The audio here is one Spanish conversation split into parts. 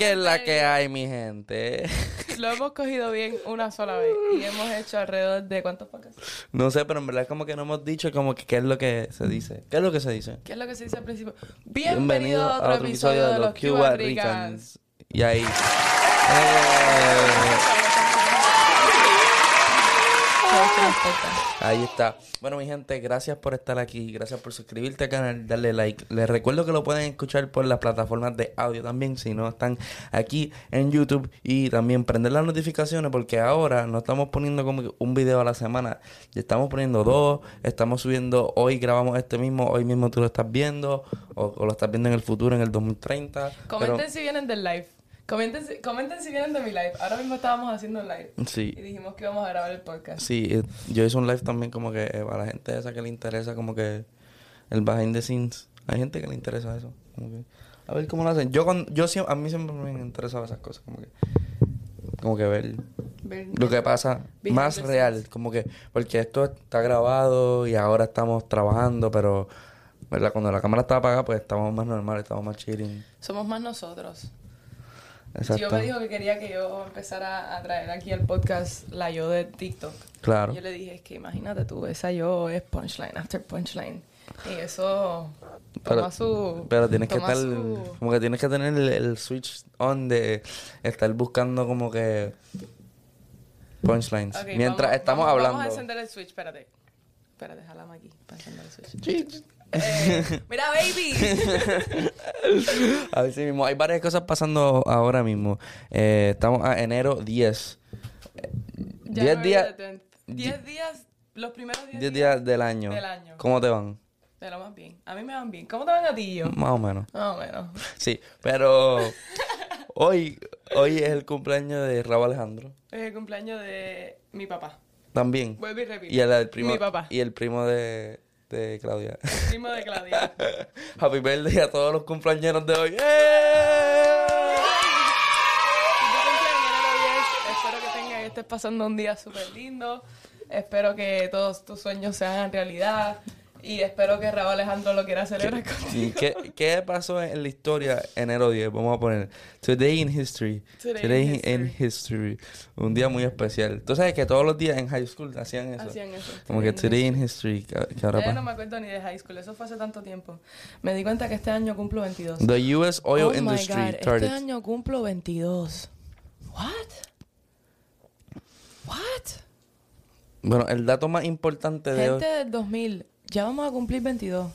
¿Qué es la que hay, mi gente? Lo hemos cogido bien una sola vez y hemos hecho alrededor de cuántos podcasts. No sé, pero en verdad como que no hemos dicho como que qué es lo que se dice. ¿Qué es lo que se dice? ¿Qué es lo que se dice al principio? Bienvenido, a otro, episodio, de los Cuba Ricans. Y ahí. Ahí está. Bueno, mi gente, gracias por estar aquí. Gracias por suscribirte al canal, darle like. Les recuerdo que lo pueden escuchar por las plataformas de audio también, si no están aquí en YouTube. Y también prender las notificaciones, porque ahora no estamos poniendo como un video a la semana. Ya estamos poniendo dos. Estamos subiendo, hoy grabamos este mismo, hoy mismo tú lo estás viendo, o, lo estás viendo en el futuro, en el 2030. Comenten si vienen del live. Comenten, comenten si vienen de mi live. Ahora mismo estábamos haciendo un live. Sí. Y dijimos que íbamos a grabar el podcast. Sí, eh, yo hice un live también como que eh, para la gente esa que le interesa como que el behind the scenes. Hay gente que le interesa eso. Como que, a ver cómo lo hacen. Yo, con, yo a mí siempre me han interesado esas cosas. Como que, como que ver, lo que pasa más real. Como que, porque esto está grabado y ahora estamos trabajando, pero... ¿verdad? Cuando la cámara está apagada, pues estamos más normales, estamos más chilling. Somos más nosotros. Exacto. Yo me dijo que quería que yo empezara a traer aquí al podcast la yo de TikTok. Claro. Yo le dije, es que imagínate tú, esa yo es punchline after punchline. Y eso pero, toma su... Pero tienes que estar... Como que tienes que tener el, switch on de estar buscando como que... Punchlines. Mientras estamos hablando... Vamos a encender el switch, espérate. Espérate, jalame aquí para encender el switch. Eh, mira, baby. a ver si mismo. Hay varias cosas pasando ahora mismo. Eh, estamos a enero 10. 10 días. 10 días, los primeros 10 días, del año. ¿Cómo te van? De lo más bien. A mí me van bien. ¿Cómo te van a ti yo? Más o menos. Más o menos. Sí, pero hoy, hoy es el cumpleaños de Raúl Alejandro. Es el cumpleaños de mi papá. También. Vuelve y repite. Y el, primo, mi papá. Y el primo de, de Claudia. Primo de Claudia. Happy birthday a todos los cumpleaños de hoy. ¡Eh! Espero que tengas, estés pasando un día súper lindo. Espero que todos tus sueños se hagan realidad. Y espero que Raúl Alejandro lo quiera celebrar contigo. ¿Qué, ¿Qué pasó en la historia enero 10? Vamos a poner Today in History. Today, in, history. Un día muy especial. Tú sabes que todos los días en high school hacían eso. Hacían eso. Como que Today in History. Yo no me acuerdo ni de high school. Eso fue hace tanto tiempo. Me di cuenta que este año cumplo 22. The US Oil oh Industry. My God. Este año cumplo 22. What? What? Bueno, el dato más importante de Gente del 2000 ya vamos a cumplir 22.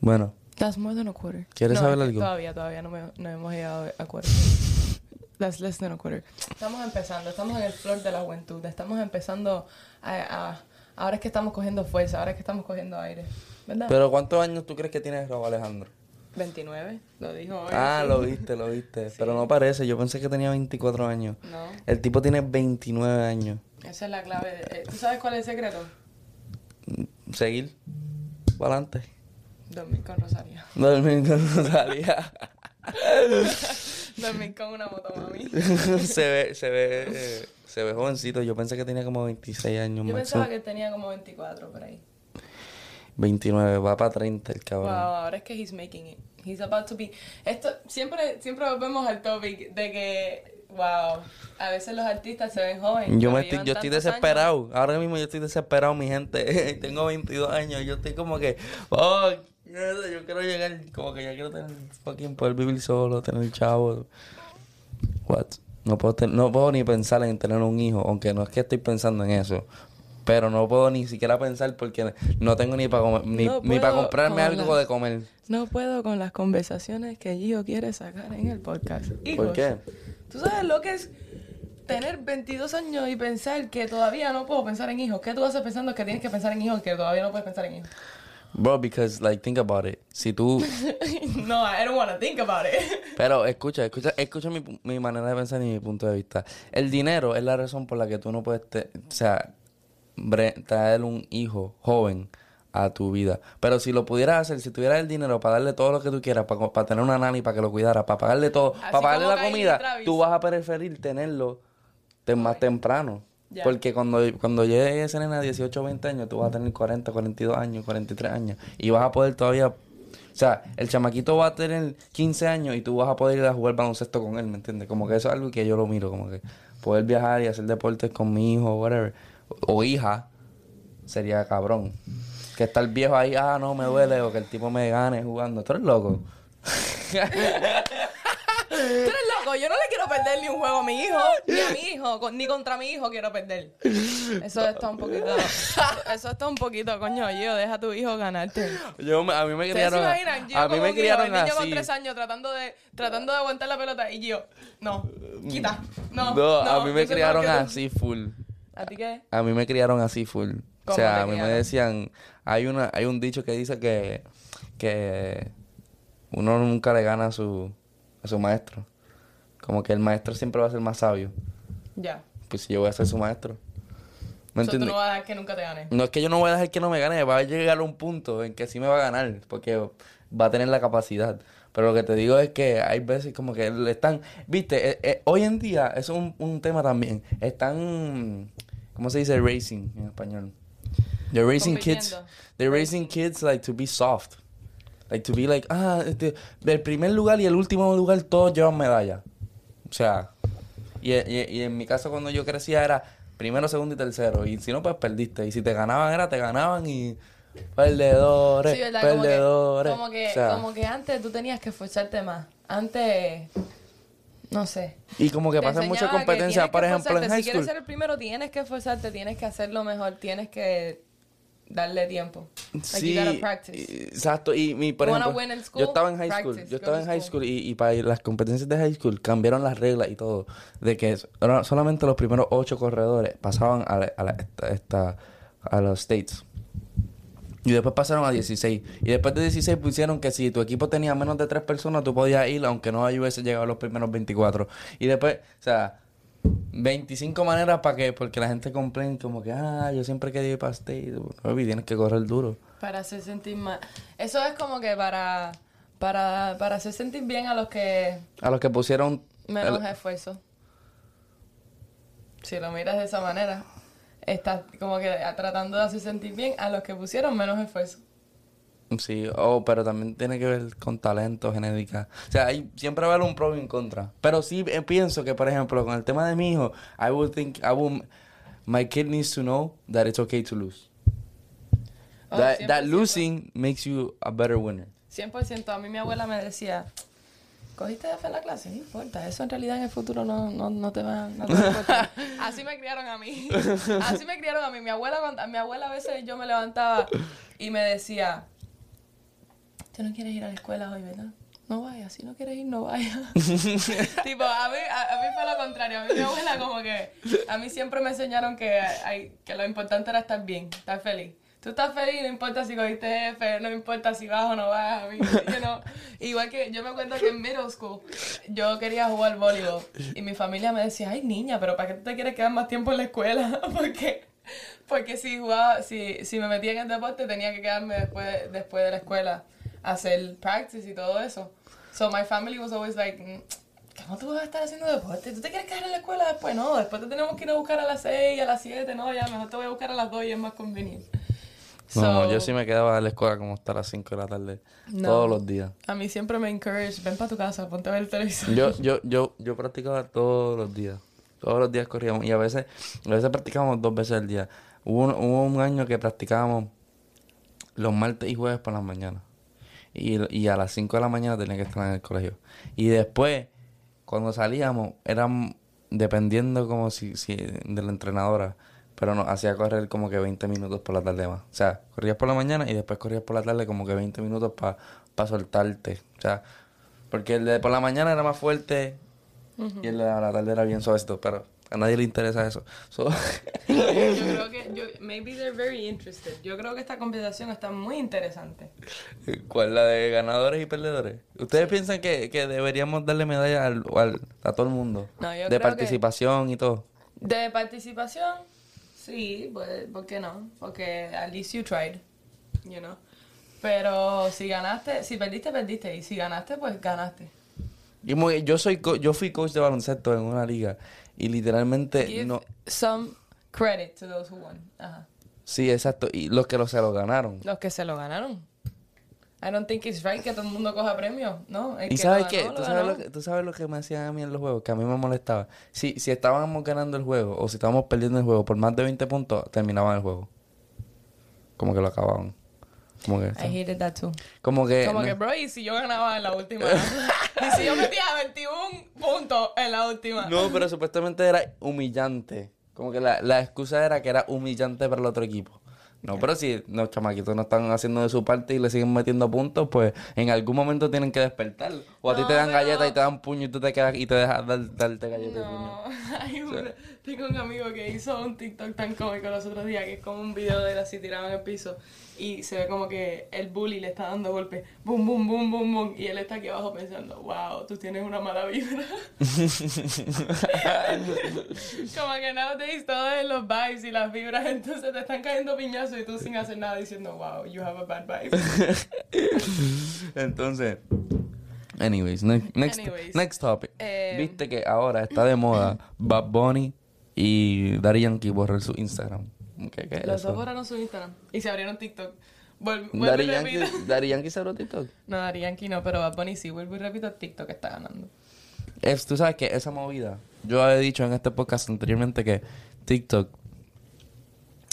Bueno. That's more than a quarter. ¿Quieres saber algo? Todavía, todavía no, me, no hemos llegado a quarter. That's less than a quarter. Estamos empezando, estamos en el flor de la juventud. Estamos empezando a, ahora es que estamos cogiendo fuerza, ahora es que estamos cogiendo aire. ¿Verdad? Pero ¿cuántos años tú crees que tiene Robo Alejandro? 29, lo dijo hoy. Ah, lo viste, lo viste. Pero no parece, yo pensé que tenía 24 años. No. El tipo tiene 29 años. Esa es la clave. Eh, ¿Tú sabes cuál es el secreto? Seguir. Para adelante. Dormir con Rosalía. Dormir con Rosalía. Dormir con una moto mami. se ve, se ve, eh, se ve jovencito. Yo pensé que tenía como 26 años. Yo pensaba que tenía como 24 por ahí. 29, va para 30 el cabrón. Wow, ahora es que he's making it. He's about to be. Esto, siempre, siempre volvemos al topic de que Wow. A veces los artistas se ven jóvenes. Yo, estoy, yo estoy desesperado. Ahora mismo yo estoy desesperado, mi gente. Tengo 22 años. Yo estoy como que, oh, yo quiero llegar, como que ya quiero tener fucking poder vivir solo, tener chavo. What? No puedo, no puedo ni pensar en tener un hijo, aunque no es que estoy pensando en eso. Pero no puedo ni siquiera pensar porque no tengo ni para ni, ni para comprarme algo de comer. No puedo con las conversaciones que Gio quiere sacar en el podcast. ¿Por qué? ¿Tú sabes lo que es tener 22 años y pensar que todavía no puedo pensar en hijos? ¿Qué tú haces pensando que tienes que pensar en hijos que todavía no puedes pensar en hijos? Bro, because, like, think about it. Si tú... no, I don't want to think about it. Pero escucha, escucha, escucha mi, mi, manera de pensar y mi punto de vista. El dinero es la razón por la que tú no puedes, o sea, traer un hijo joven a tu vida. Pero si lo pudieras hacer, si tuvieras el dinero para darle todo lo que tú quieras, para, tener una nani para que lo cuidara, para pagarle todo, para pagarle la comida, tú vas a preferir tenerlo más temprano. Porque cuando, cuando llegue ese nena a 18 o 20 años, tú vas a tener 40, 42 años, 43 años. Y vas a poder todavía O sea, el chamaquito va a tener 15 años y tú vas a poder ir a jugar baloncesto con él, ¿me entiendes? Como que eso es algo que yo lo miro, como que poder viajar y hacer deportes con mi hijo, whatever, o hija, sería cabrón. Que estar viejo ahí, ah, no, me duele, o que el tipo me gane jugando. Tú eres loco. Tú eres loco, yo no le quiero perder ni un juego a mi hijo, ni a mi hijo, ni contra mi hijo quiero perder. Eso está un poquito. Eso está un poquito, coño, yo, deja a tu hijo ganarte. Yo, me- a mí me ¿Ustedes se criaron, imaginan? Yo a mí me un el niño con tres años tratando de, tratando de aguantar la pelota y yo, no, quita, no. No, a mí me criaron así full. ¿A ti qué? A mí me criaron así full. O ¿Cómo sea, te a mí me decían, hay una, hay un dicho que dice que, que uno nunca le gana a su, a su maestro. Como que el maestro siempre va a ser más sabio. Ya. Pues si yo voy a ser su maestro. ¿Me Eso tú entiendes? no vas a dejar que nunca te gane. No es que yo no voy a dejar que no me gane, va a llegar a un punto en que sí me va a ganar, porque va a tener la capacidad. Pero lo que te digo es que hay veces como que le están, viste, Eh, eh, hoy en día es un, un tema también. Están, ¿cómo se dice racing en español? They're racing kids, they're racing kids like to be soft, like to be like, ah, este, del primer lugar y el último lugar todos llevan medalla. O sea, y, y- y en mi caso cuando yo crecía era primero, segundo y tercero. Y si no, pues perdiste. Y si te ganaban era, te ganaban y perdedores, Sí, ¿verdad? Como que, perdedores. como, que, O sea, como que antes tú tenías que esforzarte más. Antes, no sé. y como que Te pasan mucha competencia, por ejemplo, en high Si quieres school. ser el primero, tienes que esforzarte, tienes que hacerlo mejor, tienes que darle tiempo. Sí, y- exacto. Y mi, por ejemplo, in yo school? estaba en high school. Practice, Yo estaba en high school. school y, y para las competencias de high school cambiaron las reglas y todo. De que solamente los primeros ocho corredores pasaban a, la- a, la- esta- esta- a los states. Y después pasaron a 16. Y después de 16 pusieron que si tu equipo tenía menos de tres personas, tú podías ir, aunque no hubiese llegado a los primeros 24. Y después, o sea, 25 maneras para que, porque la gente complain como que, ah, yo siempre para state. Baby, tienes que correr duro. Para hacer sentir más. Eso es como que para, para, para hacer sentir bien a los que A los que pusieron... menos el- esfuerzo. Si lo miras de esa manera, estás como que tratando de hacer sentir bien a los que pusieron menos esfuerzo. Sí, oh, pero también tiene que ver con talento, genética. O sea, hay, siempre va a haber un pro y un contra. Pero sí eh, pienso que, por ejemplo, con el tema de mi hijo, I would think, I would, my kid needs to know that it's okay to lose. Oh, that, that 100%. losing makes you a better winner. 100%. A mí mi abuela me decía, ¿cogiste F en la clase? No importa, eso en realidad en el futuro no, no, no te va no te va a importar". Así me criaron a mí. Así me criaron a mí. Mi abuela, mi abuela a veces yo me levantaba y me decía, tú no quieres ir a la escuela hoy, ¿verdad? No vayas, si no quieres ir, no vayas. tipo, a mí, a, a mí fue lo contrario. A mí mi abuela como que... A mí siempre me enseñaron que, hay, que lo importante era estar bien, estar feliz. Tú estás feliz, no importa si cogiste F, no importa si vas o no vas. You know. Igual que yo me acuerdo que en middle school yo quería jugar voleibol y mi familia me decía, ay niña, pero ¿para qué tú te quieres quedar más tiempo en la escuela? porque porque si jugaba, si, si me metía en el deporte tenía que quedarme después, después de la escuela hacer practice y todo eso. So my family was always like, "Mm, ¿cómo tú vas a estar haciendo deporte? ¿Tú te quieres quedar en la escuela después? No, después te tenemos que ir a buscar a las 6, a las 7, no, ya mejor te voy a buscar a las 2 y es más conveniente. No, yo sí me quedaba en la escuela como hasta las 5 de la tarde. No. Todos los días. A mí siempre me encourage, ven para tu casa, ponte a ver el televisor. Yo, yo, yo, yo practicaba todos los días. Todos los días corríamos. Y a veces, a veces practicábamos dos veces al día. Hubo un, hubo un año que practicábamos los martes y jueves por las mañanas. Y, y a las 5 de la mañana tenía que estar en el colegio. Y después, cuando salíamos, eran dependiendo como si, si de la entrenadora. Pero nos hacía correr como que 20 minutos por la tarde más. O sea, corrías por la mañana y después corrías por la tarde como que 20 minutos para soltarte. O sea, porque el de por la mañana era más fuerte y el de la tarde era bien suavecito. Pero a nadie le interesa eso. So- Yo creo que, yo, maybe they're very interested. Yo creo que esta conversación está muy interesante. ¿Cuál? ¿La de ganadores y perdedores? ¿Ustedes piensan que, que deberíamos darle medalla al, al- a todo el mundo? No, yo de creo que- participación y todo. De participación, sí, pues, ¿por qué no? Porque at least you tried, you know. Pero si ganaste, si perdiste, perdiste. Y si ganaste, pues ganaste. Y muy- yo soy co- yo fui coach de baloncesto en una liga y literalmente Give no some credit to those who won. Ajá. sí exacto y los que lo, se lo ganaron Los que se lo ganaron. I don't think it's right que todo el mundo coja premios, ¿no? El ¿Y que sabes qué? ¿Tú sabes, lo que, ¿Tú sabes lo que me hacían a mí en los juegos? Que a mí me molestaba. Si, si estábamos ganando el juego o si estábamos perdiendo el juego por más de 20 puntos, terminaban el juego. Como que lo acababan. Como que... I hated that too. Como que... Como no- que, bro, y si yo ganaba en la última. y si yo metía 21 puntos en la última. No, pero supuestamente era humillante. Como que la, la excusa era que era humillante para el otro equipo. No, pero si los chamaquitos no están haciendo de su parte y le siguen metiendo puntos, pues en algún momento tienen que despertar. O a ti No, te dan pero- galletas y te dan puño y tú te quedas y te dejas dar- darte galletas y puño. No, hay un- tengo un amigo que hizo un TikTok tan cómico los otros días que es como un video de él así tirado en el piso y se ve como que el bully le está dando golpes, boom, boom, boom, boom, boom, y él está aquí abajo pensando, wow, tú tienes una mala vibra. como que nowadays todo es los vibes y las vibras, entonces te están cayendo piñazos y tú sin hacer nada diciendo, wow, you have a bad vibe. Entonces, anyways, ne- next, Anyways, next topic. eh, Viste que ahora está de moda Bad Bunny y Daddy Yankee borrar su Instagram. ¿Qué, qué es Los dos borraron su Instagram y se abrieron TikTok. Vuelvo Daddy y Yankee, repito. Daddy Yankee se abrió TikTok. No, Daddy Yankee no, pero Bad Bunny sí. Vuelvo y repito, TikTok está ganando. Es, tú sabes que esa movida, yo he dicho en este podcast anteriormente que TikTok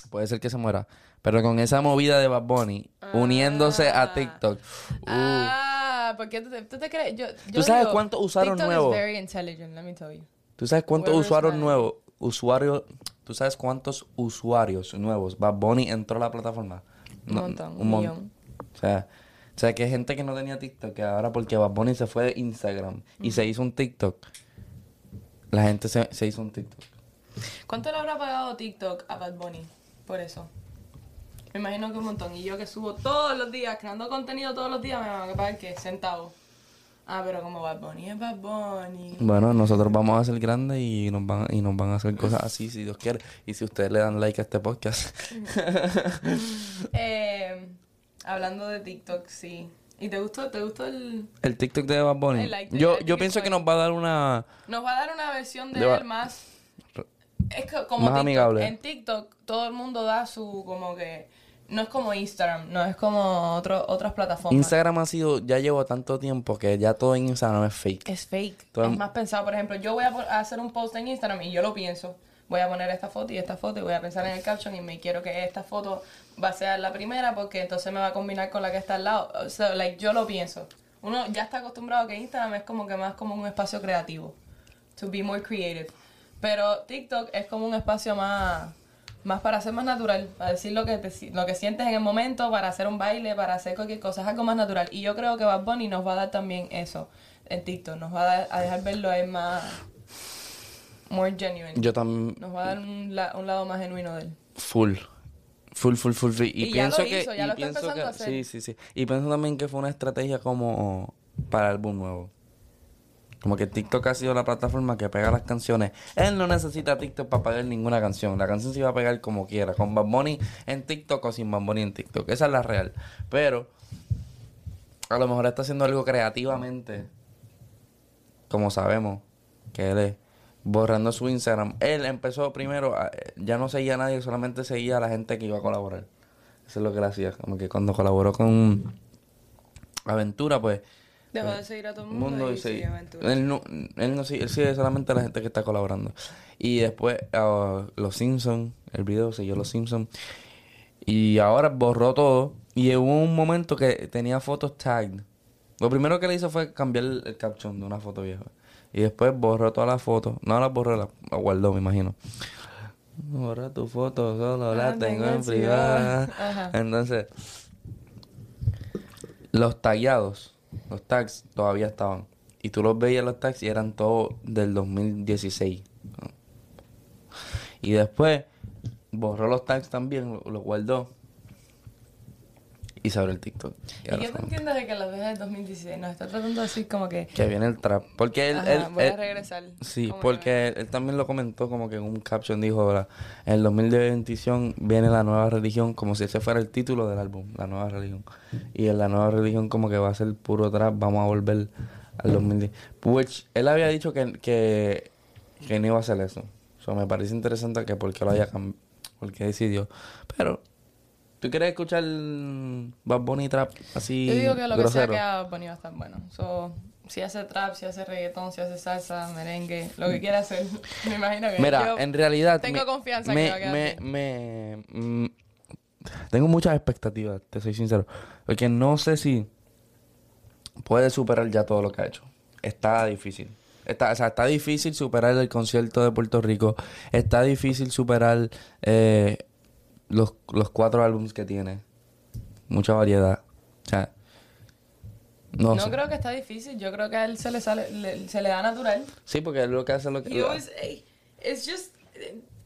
puede ser que se muera, pero con esa movida de Bad Bunny uniéndose a Ah. TikTok, uh, Ah, porque tú te, tú te crees. Yo, yo ¿Tú sabes digo, cuántos usuarios TikTok nuevos? is very intelligent, let me tell you. ¿tú sabes cuántos Whoever's usuarios running. Usuarios, tú sabes cuántos usuarios nuevos Bad Bunny entró a la plataforma? Un montón, un millón. O sea, o sea, que hay gente que no tenía TikTok, que ahora porque Bad Bunny se fue de Instagram y se hizo un TikTok, la gente se, se hizo un TikTok. ¿Cuánto le habrá pagado TikTok a Bad Bunny por eso? Me imagino que un montón. Y yo que subo todos los días, creando contenido todos los días, me van a pagar ¿qué? Centavos. Ah, pero como Bad Bunny es Bad Bunny. Bueno, nosotros vamos a ser grandes y nos van y nos van a hacer cosas así si Dios quiere. Y si ustedes le dan like a este podcast. Eh, hablando de TikTok, sí. ¿Y te gustó, te gustó el...? El TikTok de Bad Bunny. Yo, yo pienso que nos va a dar una... Nos va a dar una versión de él más... Es que como Más TikTok, amigable. En TikTok todo el mundo da su como que... No es como Instagram, no es como otro, otras plataformas. Instagram ha sido... Ya llevo tanto tiempo que ya todo en Instagram es fake. es fake. Todo el- Es más pensado. Por ejemplo, yo voy a hacer un post en Instagram y yo lo pienso. Voy a poner esta foto y esta foto y voy a pensar en el caption y me quiero que esta foto va a ser la primera porque entonces me va a combinar con la que está al lado. O sea, like, yo lo pienso. Uno ya está acostumbrado a que Instagram es como que más como un espacio creativo. To be more creative. Pero TikTok es como un espacio más, más para ser más natural, para decir lo que, te lo que sientes en el momento, para hacer un baile, para hacer cualquier cosa, es algo más natural. Y yo creo que Bad Bunny nos va a dar también eso en TikTok, nos va a, dar- a dejar verlo a él más, more genuine. Yo también... Nos va a dar un, la- un lado más genuino de él. Full. Full, full, full, full. Y, Y ya pienso que... ya y lo pienso que- a hacer. Sí, sí, sí. Y pienso también que fue una estrategia como... Para el álbum nuevo. Como que TikTok ha sido la plataforma que pega las canciones. Él no necesita TikTok para pegar ninguna canción. La canción se va a pegar como quiera. Con Bad Bunny en TikTok o sin Bad Bunny en TikTok. Esa es la real. Pero... A lo mejor está haciendo algo creativamente. Como sabemos. Que él es. Borrando su Instagram. Él empezó primero... ya no seguía a nadie. Solamente seguía a la gente que iba a colaborar. Eso es lo que él hacía. Como que cuando colaboró con... Aventura, pues... Dejó de seguir a todo el mundo, mundo y sigue. Él no, él no sigue, él sigue solamente a la gente que está colaborando. Y después Los Simpsons, el video siguió Los Simpsons. Y ahora borró todo. Y hubo un momento que tenía fotos tagged. Lo primero que le hizo fue cambiar el, el caption de una foto vieja. Y después borró todas las fotos. No las borró, las las guardó, me imagino. Borra tu foto, solo la Ah, tengo tengo en privada. Entonces, los tagueados, los tags todavía estaban. Y tú los veías los tags y eran todos del 2016. ¿no? Y después borró los tags también, lo- los guardó. Y se abrió el TikTok. Y ¿Y qué son- entiendes de que los dejes del 2016? Nos está tratando decir como que... que viene el trap. Porque él, Ajá, él- voy a él- regresar. Sí, porque él, él también lo comentó como que en un caption dijo, ahora, en el 2021 viene la nueva religión, como si ese fuera el título del álbum, la nueva religión. Y en la nueva religión como que va a ser puro trap, vamos a volver al 2010. Which él había dicho que, que, que no iba a hacer eso. So, me parece interesante que porque lo haya cambiado, porque decidió. Pero ¿Tú quieres escuchar Bad Bunny Trap así Yo digo que lo que sea que haga Bunny va a estar bueno. So, si hace trap, si hace reggaetón, si hace salsa, merengue, lo que quiera hacer. Me imagino que Mira, en realidad... tengo me- confianza me, que va a quedar me, me- Tengo muchas expectativas, te soy sincero. Porque no sé si puede superar ya todo lo que ha hecho. Está difícil. Está, o sea, está difícil superar el concierto de Puerto Rico. Está difícil superar eh, los, los cuatro álbumes que tiene. Mucha variedad. O sea, no, No sé. creo que está difícil. Yo creo que a él se le sale, le- se le da natural. Sí, porque él lo que hace es lo que... Eh, it's just,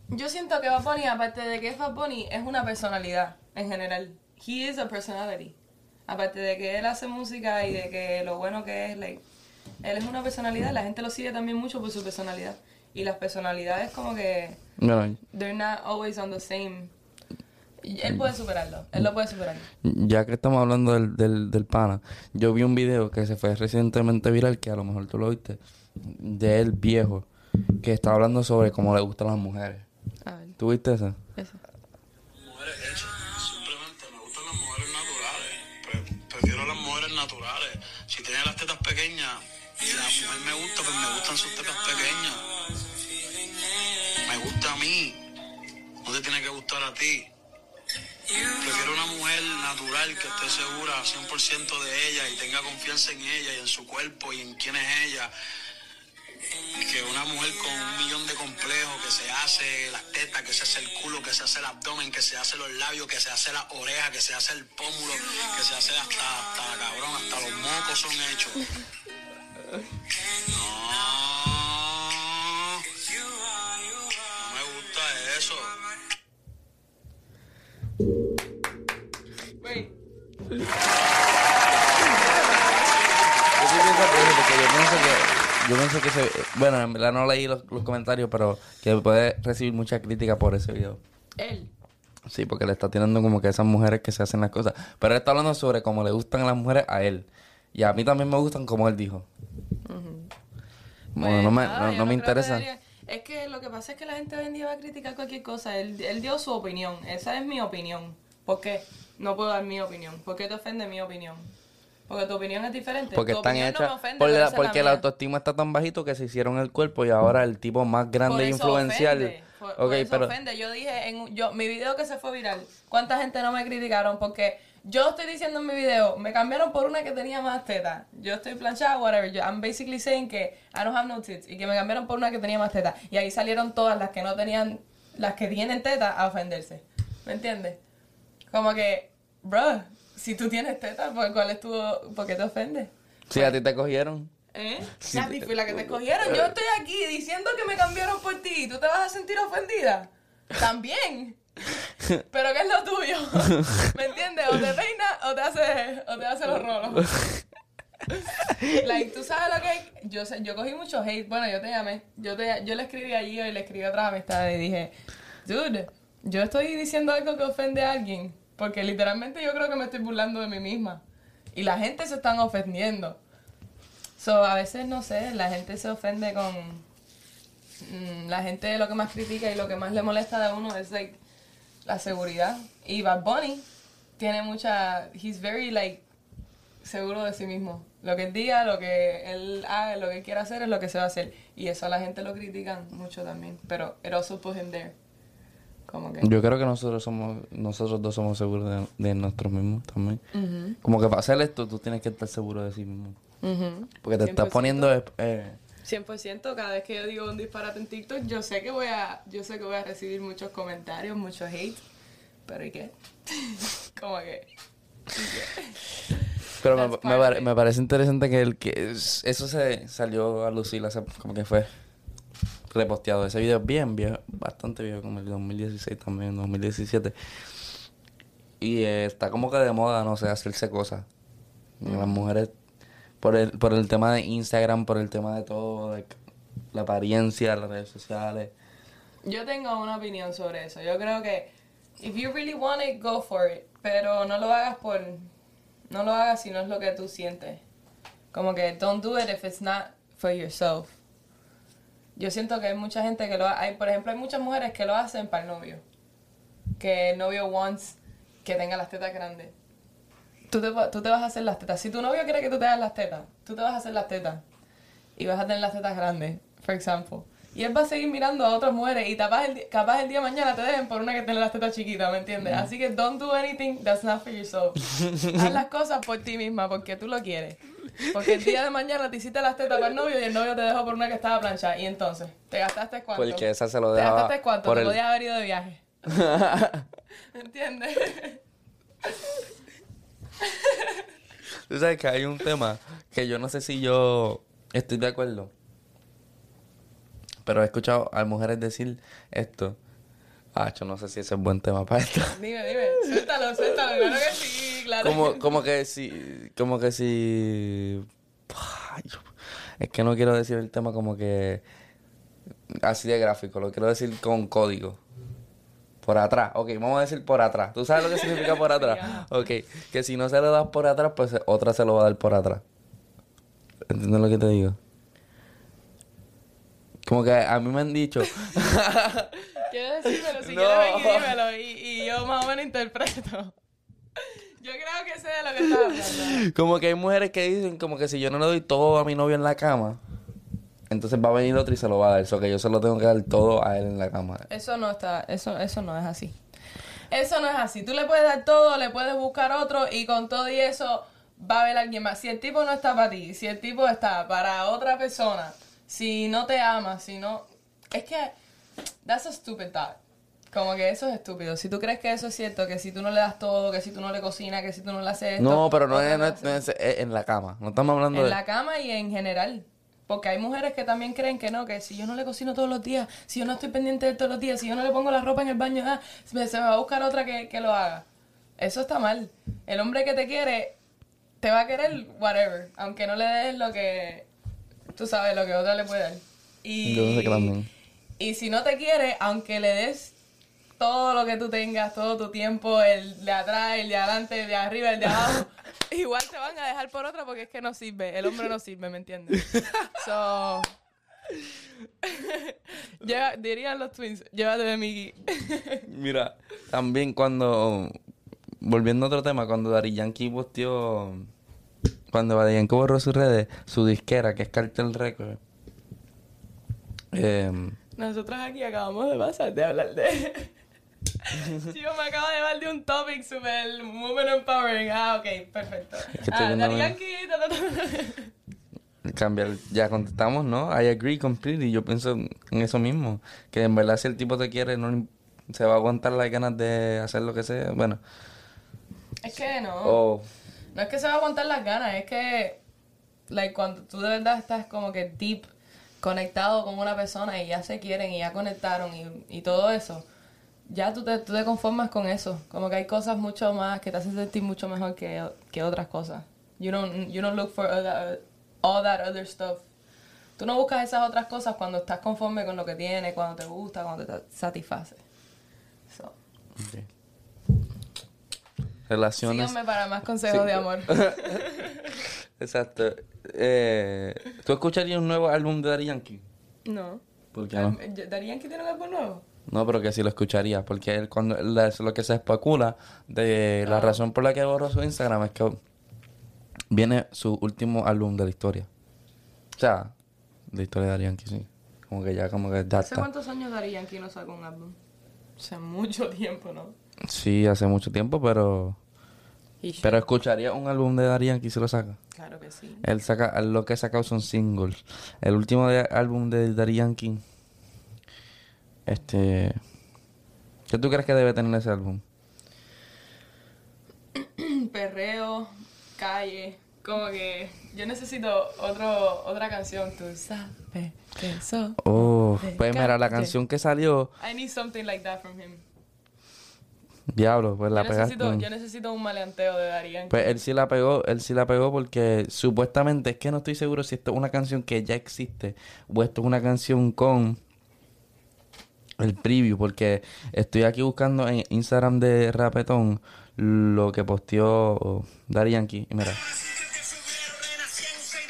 yo siento que Bad Bunny, aparte de que es Bad Bunny, es una personalidad en general. He is a personality. Aparte de que él hace música y de que lo bueno que es, like, él es una personalidad. La gente lo sigue también mucho por su personalidad. Y las personalidades como que Bueno, they're not always on the same. Él puede superarlo. Él lo puede superar. Ya que estamos hablando del, del, del pana, yo vi un video que se fue recientemente viral, que a lo mejor tú lo viste, de él viejo, que está hablando sobre cómo le gustan las mujeres. A ver, ¿Tú viste eso? eso. mujeres hechas. Simplemente me gustan las mujeres naturales. Pre- prefiero las mujeres naturales. Si tiene las tetas pequeñas y la mujer me gusta, pues me gustan sus tetas pequeñas. Me gusta a mí. No te tiene que gustar a ti. Prefiero una mujer natural que esté segura 100% de ella y tenga confianza en ella y en su cuerpo y en quién es ella que una mujer con un millón de complejos, que se hace las tetas, que se hace el culo, que se hace el abdomen, que se hace los labios, que se hace las orejas, que se hace el pómulo, que se hace hasta, hasta cabrón, hasta los mocos son hechos. Yo sí pienso que eso, porque yo pienso que, yo pienso que se, bueno, en verdad no leí los, los comentarios, pero que puede recibir mucha crítica por ese video. Él. Sí, porque le está tirando como que a esas mujeres que se hacen las cosas. Pero él está hablando sobre cómo le gustan las mujeres a él. Y a mí también me gustan como él dijo. Bueno, no me, Pues no, me que interesa. Es que lo que pasa es que la gente hoy en día va a criticar cualquier cosa. Él, él dio su opinión. Esa es mi opinión. ¿Por qué? No puedo dar mi opinión. ¿Por qué te ofende mi opinión? Porque tu opinión es diferente. Porque tu están no hechas. por la- es porque mía. autoestima está tan bajito que se hicieron el cuerpo y ahora el tipo más grande e influencial. ofende. Por, ok, por eso pero. ofende. Yo dije, en, un- yo, mi video que se fue viral, ¿cuánta gente no me criticaron? Porque yo estoy diciendo en mi video, me cambiaron por una que tenía más teta. Yo estoy planchada, whatever. Yo, I'm basically saying que I don't have no tits. Y que me cambiaron por una que tenía más teta. Y ahí salieron todas las que no tenían, las que tienen teta a ofenderse. ¿Me entiendes? Como que, bro, si tú tienes teta, pues ¿cuál es tu, por qué te ofendes? Sí, a ti te cogieron. ¿Eh? Sí, a ti fue la que te escogieron. Yo estoy aquí diciendo que me cambiaron por ti. ¿y ¿Tú te vas a sentir ofendida? También. Pero ¿qué es lo tuyo? ¿Me entiendes? O te peinas o te hace, o te hace los rolos. like, ¿tú sabes lo que? Yo, sé- yo cogí mucho hate. Bueno, yo te llamé. Yo, te, yo le escribí a Gio y le escribí a otra amistad y dije, dude, yo estoy diciendo algo que ofende a alguien. Porque literalmente yo creo que me estoy burlando de mí misma. Y la gente se están ofendiendo. So, a veces, no sé, la gente se ofende con... mm, la gente lo que más critica y lo que más le molesta de uno es, like, la seguridad. Y Bad Bunny tiene mucha... He's very, like, seguro de sí mismo. Lo que él diga, lo que él haga, lo que él quiera hacer es lo que se va a hacer. Y eso a la gente lo critican mucho también. Pero it also put him there. Como que... Yo creo que nosotros somos, nosotros dos somos seguros de, de nosotros mismos también. Como que para hacer esto, tú tienes que estar seguro de sí mismo. Porque te estás 100%. poniendo. eh, 100%, cada vez que yo digo un disparate en TikTok, yo sé que voy a, yo sé que voy a recibir muchos comentarios, mucho hate, pero ¿y qué? Como que... Pero me, me parece interesante que, el, que es- eso se salió a lucir hace como que fue reposteado. Ese video es bien viejo, bastante viejo, como el 2016 también, 2017. Y eh, está como que de moda, no sé, hacerse cosas. Y Las mujeres, por el, por el tema de Instagram, por el tema de todo, de la apariencia, las redes sociales. Yo tengo una opinión sobre eso. Yo creo que if you really want it, go for it, pero no lo hagas por no lo hagas si no es lo que tú sientes. Como que don't do it if it's not for yourself. Yo siento que hay mucha gente que lo ha- hay, por ejemplo, hay muchas mujeres que lo hacen para el novio. Que el novio wants que tenga las tetas grandes. Tú te, tú te vas a hacer las tetas. Si tu novio quiere que tú te hagas las tetas, tú te vas a hacer las tetas. Y vas a tener las tetas grandes, por ejemplo. Y él va a seguir mirando a otras mujeres y capaz el, capaz el día de mañana te dejen por una que tiene las tetas chiquitas, ¿me entiendes? Así que don't do anything that's not for yourself. Haz las cosas por ti misma, porque tú lo quieres. Porque el día de mañana te hiciste las tetas para el novio y el novio te dejó por una que estaba planchada. Y entonces, ¿te gastaste cuánto? Porque esa se lo ¿Te dejaba gastaste cuánto? por Te el- podías haber ido de viaje. ¿Entiendes? Tú sabes que hay un tema que yo no sé si yo estoy de acuerdo. Pero he escuchado a mujeres decir esto. Ah, yo no sé si ese es buen tema para esto. dime, dime. Suéltalo, suéltalo. Claro que sí, claro. Como, como que si, como que si, es que no quiero decir el tema como que así de gráfico, lo quiero decir con código. Por atrás, ok, vamos a decir por atrás. ¿Tú sabes lo que significa por atrás? Ok, que si no se lo das por atrás, pues otra se lo va a dar por atrás. ¿Entiendes lo que te digo? Como que a mí me han dicho, ¿Quieres decírmelo? Si No. quieres ven y dímelo. Y, y yo más o menos interpreto. Yo creo que sé de lo que estás hablando. Como que hay mujeres que dicen como que si yo no le doy todo a mi novio en la cama, entonces va a venir otro y se lo va a dar. Eso que yo se lo tengo que dar todo a él en la cama. Eso no está, eso, eso no es así. Eso no es así. Tú le puedes dar todo, le puedes buscar otro y con todo y eso va a haber alguien más. Si el tipo no está para ti, si el tipo está para otra persona, si no te ama, si no... Es que... That's a stupid thought. Como que eso es estúpido. Si tú crees que eso es cierto, que si tú no le das todo, que si tú no le cocinas, que si tú no le haces esto... No, pero no es, no es- hacer. no es- es en la cama. No estamos hablando En de... la cama y en general. Porque hay mujeres que también creen que no, que si yo no le cocino todos los días, si yo no estoy pendiente de él todos los días, si yo no le pongo la ropa en el baño, ah, se me va a buscar otra que, que lo haga. Eso está mal. El hombre que te quiere, te va a querer whatever, aunque no le des lo que, tú sabes, lo que otra le puede dar. Y, Yo sé que también. y si no te quiere, aunque le des todo lo que tú tengas, todo tu tiempo, el de atrás, el de adelante, el de arriba, el de abajo, igual te van a dejar por otra porque es que no sirve. El hombre no sirve, ¿me entiendes? So. Lleva- dirían los twins, llévate de mi. Mira, también cuando... Volviendo a otro tema, cuando Dari Yankee posteó... Cuando Daddy Yankee borró sus redes, su disquera, que es Cartel Records. Eh, Nosotros aquí acabamos de pasar de hablar de. Chico, me acabo de llevar de un topic super woman empowering. Ah, ok, perfecto. que Ah, Daddy la- Yankee. ta, ta, ta. cambiar, ya contestamos, ¿no? I agree completely. Yo pienso en eso mismo. Que en verdad si el tipo te quiere, no se va a aguantar las ganas de hacer lo que sea. Bueno, Es que no. o No es que se va a aguantar las ganas, es que like, cuando tú de verdad estás como que deep conectado con una persona y ya se quieren y ya conectaron y, y todo eso, ya tú te, tú te conformas con eso. Como que hay cosas mucho más que te hacen sentir mucho mejor que, que otras cosas. You don't, you don't look for all that, all that other stuff. Tú no buscas esas otras cosas cuando estás conforme con lo que tienes, cuando te gusta, cuando te satisface. So, relaciones. síganme para más consejos Sí. de amor. Exacto. Eh, ¿Tú escucharías un nuevo álbum de Yankee? no. ¿Por qué no? ¿Darían que tiene un álbum nuevo? No, pero que sí lo escucharía, porque él cuando la- lo que se especula de la razón por la que borró su Instagram es que viene su último álbum de la historia. O sea, de la historia de Yankee, sí. Como que ya, como que ya ¿Hace está. cuántos años Yankee no sacó un álbum? Hace mucho tiempo, ¿no? Sí, hace mucho tiempo, pero pero escucharía un álbum de Daddy Yankee si lo saca. Claro que sí. Él saca, lo que ha sacado son singles. El último de- álbum de Daddy Yankee, este, ¿qué tú crees que debe tener ese álbum? Perreo, calle, como que yo necesito otro, otra canción. Tú sabes que eso. Oh, pues mira, la canción que salió, I need something like that from him. diablo, pues la yo, pegaste. necesito, yo necesito un maleanteo de Yankee. Pues él sí la pegó, él sí la pegó porque supuestamente, es que no estoy seguro si esto es una canción que ya existe o esto es una canción con el preview, porque estoy aquí buscando en Instagram de Rapetón lo que posteó Daddy Yankee. Y mira, que subieron, renací en un 6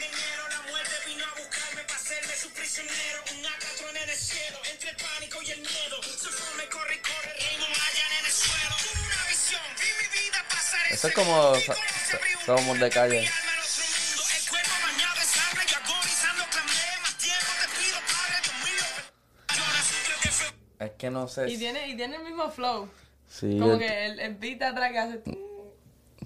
Es que no sé. Y tiene, y tiene el mismo flow. Sí, Como el- que el, el beat atrás que hace...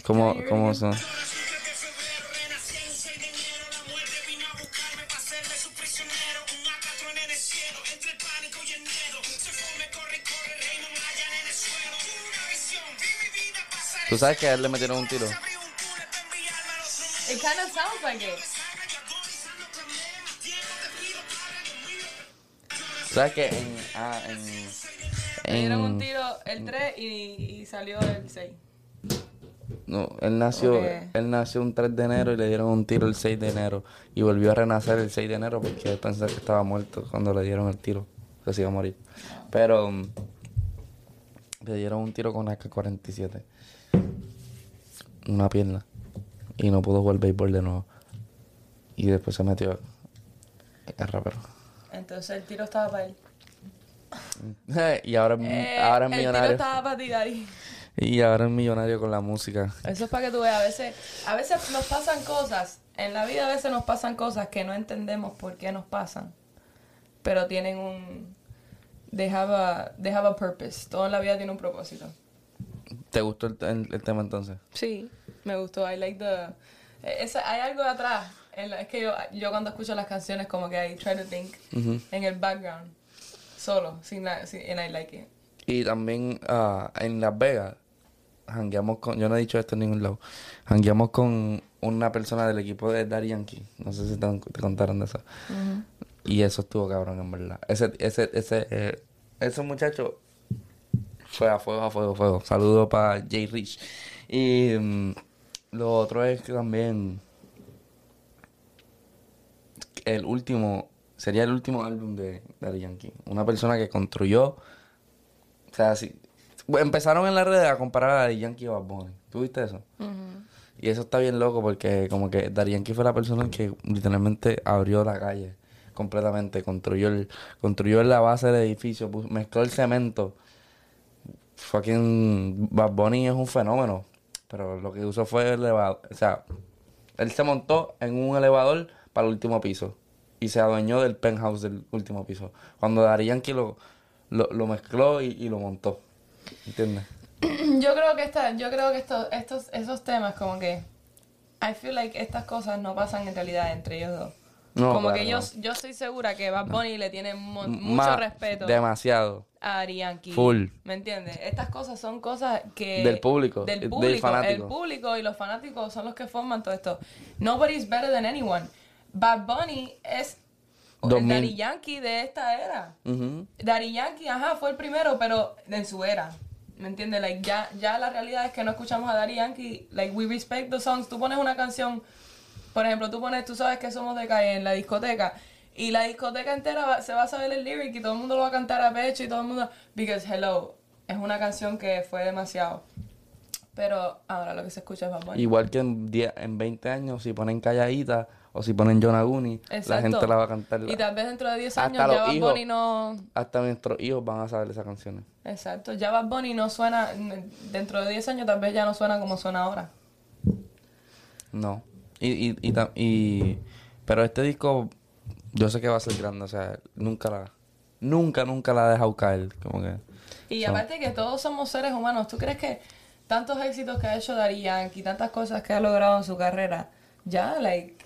¿Cómo, cómo son? Llora, sufre de febrero, renací en 6 de enero. La muerte vino a buscarme para hacerme su prisionero. Un acatron en el cielo, entre el pánico y el miedo. Se fue, corre y corre, reino Mayan en el suelo. Una visión, vi mi vida pasar. ¿Tú sabes que a él le metieron un tiro? It kind of sounds like it. ¿Sabes que en, ah, en, Le dieron un tiro el 3 y, y salió el 6. No, él nació, Ok. él nació un 3 de enero y le dieron un tiro el 6 de enero. Y volvió a renacer el 6 de enero porque él pensaba que estaba muerto cuando le dieron el tiro. Que se iba a morir. Pero mm, le dieron un tiro con AK-47. Una pierna. Y no pudo jugar béisbol de nuevo. Y después se metió a, a rapero. Entonces el tiro estaba para él. y ahora, es- Eh, ahora es el tiro millonario. estaba para ti, Dari. Y ahora es millonario con la música. Eso es para que tú veas. A veces, a veces nos pasan cosas. En la vida a veces nos pasan cosas que no entendemos por qué nos pasan. Pero tienen un... They have a, they have a purpose. Todo en la vida tiene un propósito. ¿Te gustó el, el- el tema entonces? Sí, me gustó. I like the... eh, esa- hay algo atrás. La- es que yo, yo cuando escucho las canciones como que I try to think en el background. Solo. Sin la, sin, and I like it. Y también ah, en Las Vegas, jangueamos con, yo no he dicho esto en ningún lado, jangueamos con una persona del equipo de Daddy Yankee. No sé si te, te contaron de eso. Y eso estuvo cabrón, en verdad. Ese, ese, ese, eh, ese muchacho fue a fuego, a fuego, a fuego. Saludos para Jay Rich. Y mm, lo otro es que también el último, sería el último álbum de Daddy Yankee. Una persona que construyó, o sea, sí, empezaron en las redes a comparar a Daddy Yankee y a Bad Bunny. ¿Tú viste eso? Y eso está bien loco porque como que Daddy Yankee fue la persona que literalmente abrió la calle completamente, construyó el, construyó la base del edificio, puso- mezcló el cemento. Fucking Bad Bunny es un fenómeno, pero lo que usó fue el elevador, o sea, él se montó en un elevador para el último piso y se adueñó del penthouse del último piso. Cuando Daddy Yankee lo, lo, lo mezcló y, y lo montó, ¿entiendes? Yo creo que esta, yo creo que estos, estos, esos temas como que I feel like estas cosas no pasan en realidad entre ellos dos. No, como claro, que yo, no. yo estoy segura que Bad Bunny le tiene mo- mucho ma- respeto Demasiado. a Yankee. Full. ¿Me entiendes? Estas cosas son cosas que... Del público, Del del público. fanático. El público y los fanáticos son los que forman todo esto. Nobody's better than anyone. Bad Bunny es el 2000. Daddy Yankee de esta era. Ujú. Daddy Yankee, ajá, fue el primero, pero en su era. ¿Me entiendes? Like, ya, ya la realidad es que no escuchamos a Daddy Yankee. Like, we respect the songs. Tú pones una canción, por ejemplo, tú pones, tú sabes que somos de calle en la discoteca. Y la discoteca entera va- se va a saber el lyric y todo el mundo lo va a cantar a pecho y todo el mundo. Because hello, es una canción que fue demasiado. Pero ahora lo que se escucha es Bad Bunny. Igual que en, 10 en 20 años, si ponen Calladita o si ponen Yonaguni, la Exacto. gente la va a cantar. Y tal vez dentro de 10 Hasta años los ya Bad. Bunny no. Hasta nuestros hijos van a saber esas canciones. Exacto, ya Bad Bunny no suena, dentro de 10 años tal vez ya no suena como suena ahora. No. Y, y, y, y- pero este disco, yo sé que va a ser grande, o sea, nunca la, nunca, nunca la ha dejado caer, como que. Y aparte que todos somos seres humanos, ¿tú crees que tantos éxitos que ha hecho Daddy Yankee, tantas cosas que ha logrado en su carrera, ya, like,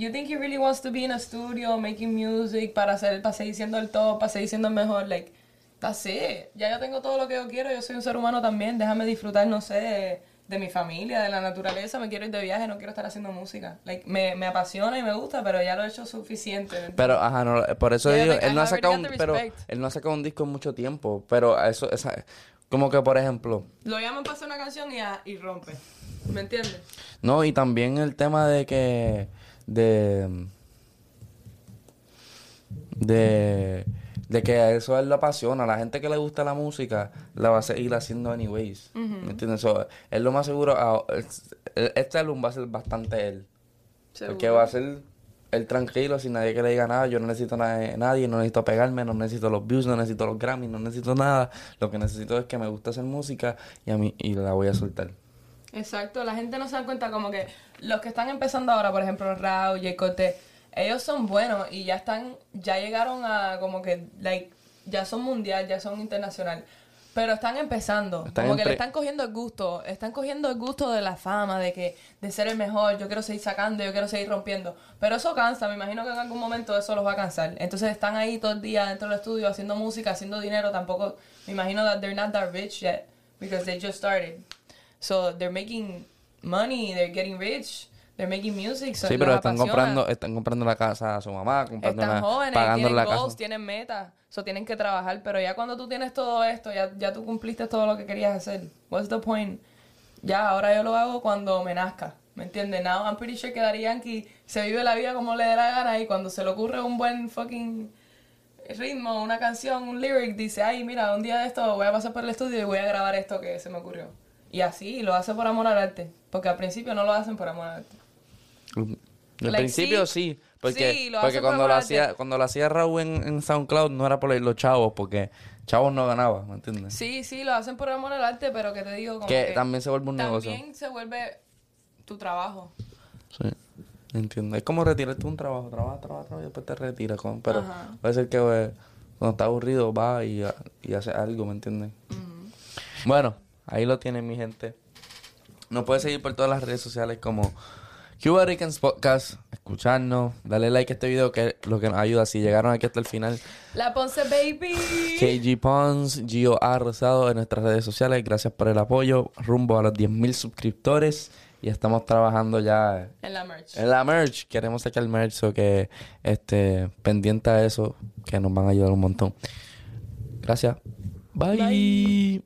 you think he really wants to be in a studio making music para hacer, para seguir siendo el top, para seguir siendo el mejor, like, that's it. Ya yo tengo todo lo que yo quiero, yo soy un ser humano también, déjame disfrutar, no sé, de, de mi familia, de la naturaleza, me quiero ir de viaje, no quiero estar haciendo música. Like, me, me apasiona y me gusta, pero ya lo he hecho suficiente. Pero, ajá, no, por eso Yeah, digo, like, él no ha sacado un, pero él no ha sacado un disco en mucho tiempo, pero eso, esa, como que por ejemplo, Lo llaman para hacer una canción y, a- y rompe. ¿Me entiendes? no, y también el tema de que, de, de, de que a eso a él lo apasiona, la gente que le gusta la música la va a seguir haciendo anyways, ¿me entiendes? So, él lo más seguro, ah, es- este álbum va a ser bastante él. Porque va a ser él tranquilo, sin nadie que le diga nada. Yo no necesito nada de nadie, no necesito pegarme, no necesito los views, no necesito los Grammys, no necesito nada. Lo que necesito es que me gusta hacer música y a mí y la voy a soltar. Exacto, la gente no se da cuenta como que los que están empezando ahora, por ejemplo, Rao, Yecote, ellos son buenos y ya están, ya llegaron a como que, like, ya son mundial, ya son internacional. Pero están empezando, Están como que le están cogiendo el gusto, están cogiendo el gusto de la fama, de que, de ser el mejor, yo quiero seguir sacando, yo quiero seguir rompiendo. Pero eso cansa, me imagino que en algún momento eso los va a cansar. Entonces están ahí todo el día dentro del estudio haciendo música, haciendo dinero, tampoco, me imagino that they're not that rich yet, because they just started. So they're making money, they're getting rich, they're making music. so Sí, pero están apasiona. comprando, están comprando la casa a su mamá, comprando Están una, jóvenes, pagando tienen la goals, casa. tienen metas, so tienen que trabajar, pero ya cuando tú tienes todo esto, ya, ya tú cumpliste todo lo que querías hacer. What's the point? Ya, ahora yo lo hago cuando me nazca, ¿me entiendes? Now I'm pretty sure que Daddy Yankee se vive la vida como le dé la gana y cuando se le ocurre un buen fucking ritmo, una canción, un lyric, dice, ay, mira, un día de esto voy a pasar por el estudio y voy a grabar esto que se me ocurrió. Y así, lo hace por amor al arte, porque al principio no lo hacen por amor al arte. Al Like, principio sí, sí, porque, sí, lo porque hacen por cuando lo al hacía, cuando lo hacía Raúl en, en SoundCloud no era por los chavos, porque chavos no ganaba, ¿me entiendes? Sí, sí, lo hacen por amor al arte, pero que te digo como Que que también se vuelve un negocio. También se vuelve tu trabajo. Sí, entiendo. Es como retirarte un trabajo, trabajas, trabajas, trabajas y después te retiras. Con, pero Ajá. puede ser que eh, cuando estás aburrido va y, y hace algo, ¿me entiendes? Bueno, ahí lo tienen mi gente. Nos puedes seguir por todas las redes sociales como Cuba Ricans Podcast, escucharnos, darle like a este video que es lo que nos ayuda. Si llegaron aquí hasta el final, La Ponce Baby. KG Pons, Gio A. Rosado en nuestras redes sociales. Gracias por el apoyo. Rumbo a los 10.000 suscriptores. Y estamos trabajando ya En la merch. en la merch. Queremos sacar merch o que este pendiente a eso, que nos van a ayudar un montón. Gracias. Bye.